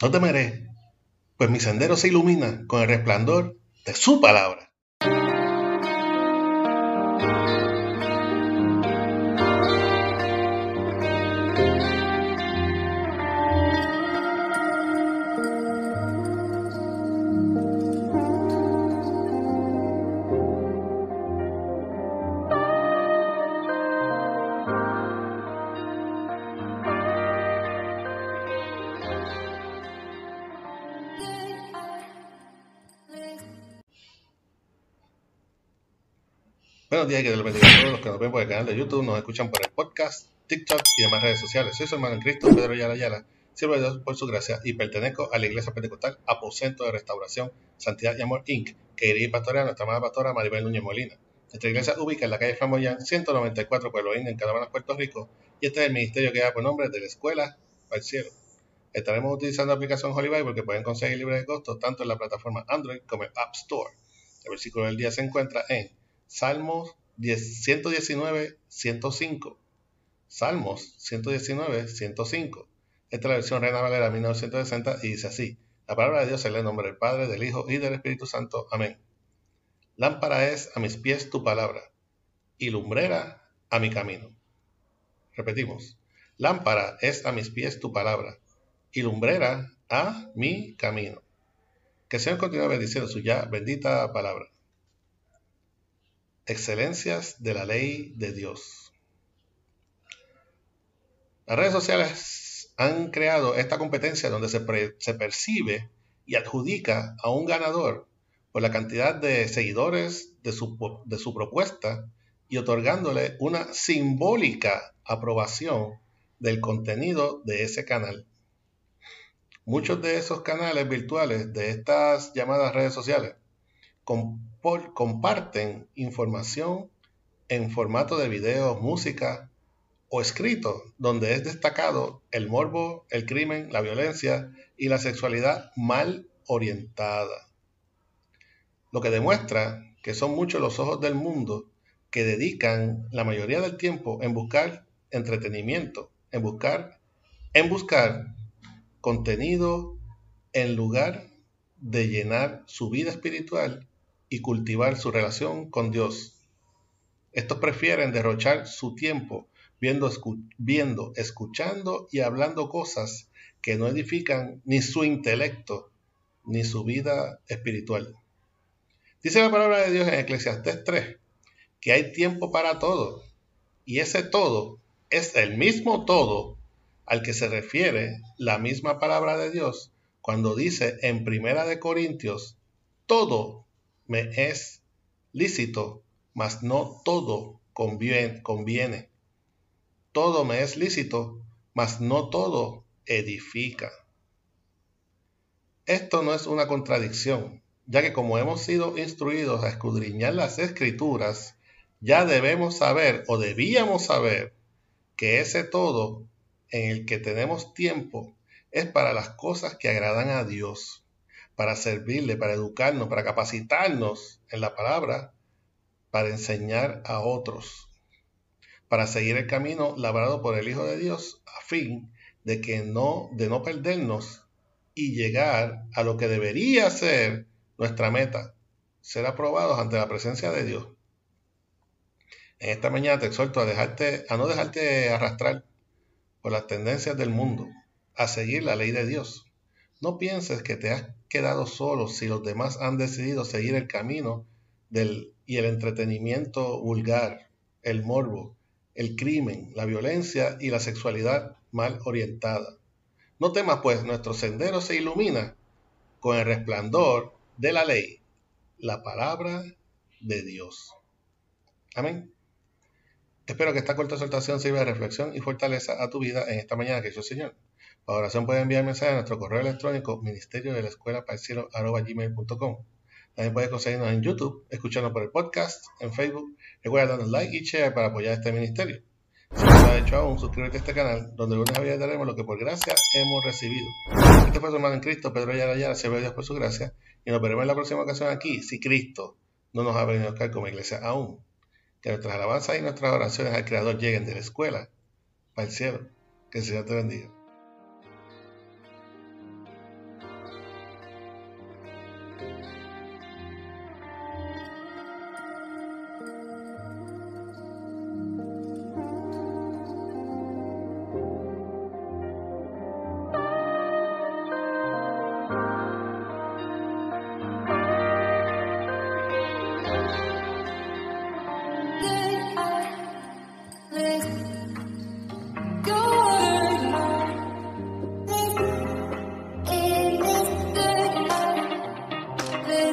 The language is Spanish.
No temeré, pues mi sendero se ilumina con el resplandor de su palabra. Buenos días, que les bendiga a todos los que nos ven por el canal de YouTube, nos escuchan por el podcast, TikTok y demás redes sociales. Soy su hermano en Cristo, Pedro Yala Yala, sirvo de Dios por su gracia y pertenezco a la Iglesia Pentecostal Aposento de Restauración, Santidad y Amor Inc., que dirige y pastorea a nuestra amada pastora Maribel Núñez Molina. Nuestra iglesia ubica en la calle Flamboyán 194 Pueblo Indio, en Canadá, Puerto Rico, y este es el ministerio que da por nombre de la Escuela al Cielo. Estaremos utilizando la aplicación Holy Bible que pueden conseguir libre de costo tanto en la plataforma Android como en App Store. El versículo del día se encuentra en Salmos 119, 105. Salmos 119, 105. Esta es la versión Reina Valera 1960 y dice así. La palabra de Dios se lee en nombre del Padre, del Hijo y del Espíritu Santo. Amén. Lámpara es a mis pies tu palabra y lumbrera a mi camino. Repetimos. Lámpara es a mis pies tu palabra y lumbrera a mi camino. Que el Señor continúe bendiciendo su ya bendita palabra. Excelencias de la ley de Dios. Las redes sociales han creado esta competencia donde se, percibe y adjudica a un ganador por la cantidad de seguidores de su, de su propuesta y otorgándole una simbólica aprobación del contenido de ese canal. Muchos de esos canales virtuales de estas llamadas redes sociales comparten información en formato de video, música o escrito, donde es destacado el morbo, el crimen, la violencia y la sexualidad mal orientada. Lo que demuestra que son muchos los ojos del mundo que dedican la mayoría del tiempo en buscar entretenimiento, en buscar, en buscar contenido en lugar de llenar su vida espiritual y cultivar su relación con Dios. Estos prefieren derrochar su tiempo viendo, escuchando y hablando cosas que no edifican ni su intelecto ni su vida espiritual. Dice la palabra de Dios en Eclesiastés 3 que hay tiempo para todo y ese todo es el mismo todo al que se refiere la misma palabra de Dios cuando dice en Primera de Corintios todo me es lícito, mas no todo conviene. Todo me es lícito, mas no todo edifica. Esto no es una contradicción, ya que como hemos sido instruidos a escudriñar las escrituras, ya debemos saber o debíamos saber que ese todo en el que tenemos tiempo es para las cosas que agradan a Dios para servirle, para educarnos, para capacitarnos en la palabra, para enseñar a otros, para seguir el camino labrado por el Hijo de Dios, a fin de que no, de no perdernos y llegar a lo que debería ser nuestra meta, ser aprobados ante la presencia de Dios. En esta mañana te exhorto a dejarte, a no dejarte arrastrar por las tendencias del mundo, a seguir la ley de Dios. No pienses que te has quedado solo si los demás han decidido seguir el camino del, y el entretenimiento vulgar, el morbo, el crimen, la violencia y la sexualidad mal orientada. No temas, pues nuestro sendero se ilumina con el resplandor de la ley, la palabra de Dios. Amén. Espero que esta corta exhortación sirva de reflexión y fortaleza a tu vida en esta mañana que hizo el Señor. Para oración puede enviar mensaje a nuestro correo electrónico ministerio de la escuela gmail.com. También puedes conseguirnos en YouTube, escucharnos por el podcast, en Facebook. Recuerda darnos like y share para apoyar este ministerio. Si no lo has hecho aún, suscríbete a este canal, donde lunes a viernes daremos lo que por gracia hemos recibido. Este fue su hermano en Cristo, Pedro Ayala, se ve Dios por su gracia, y nos veremos en la próxima ocasión aquí, si Cristo no nos ha venido a buscar como iglesia aún. Que nuestras alabanzas y nuestras oraciones al Creador lleguen de la escuela para el cielo. Que el Señor te bendiga.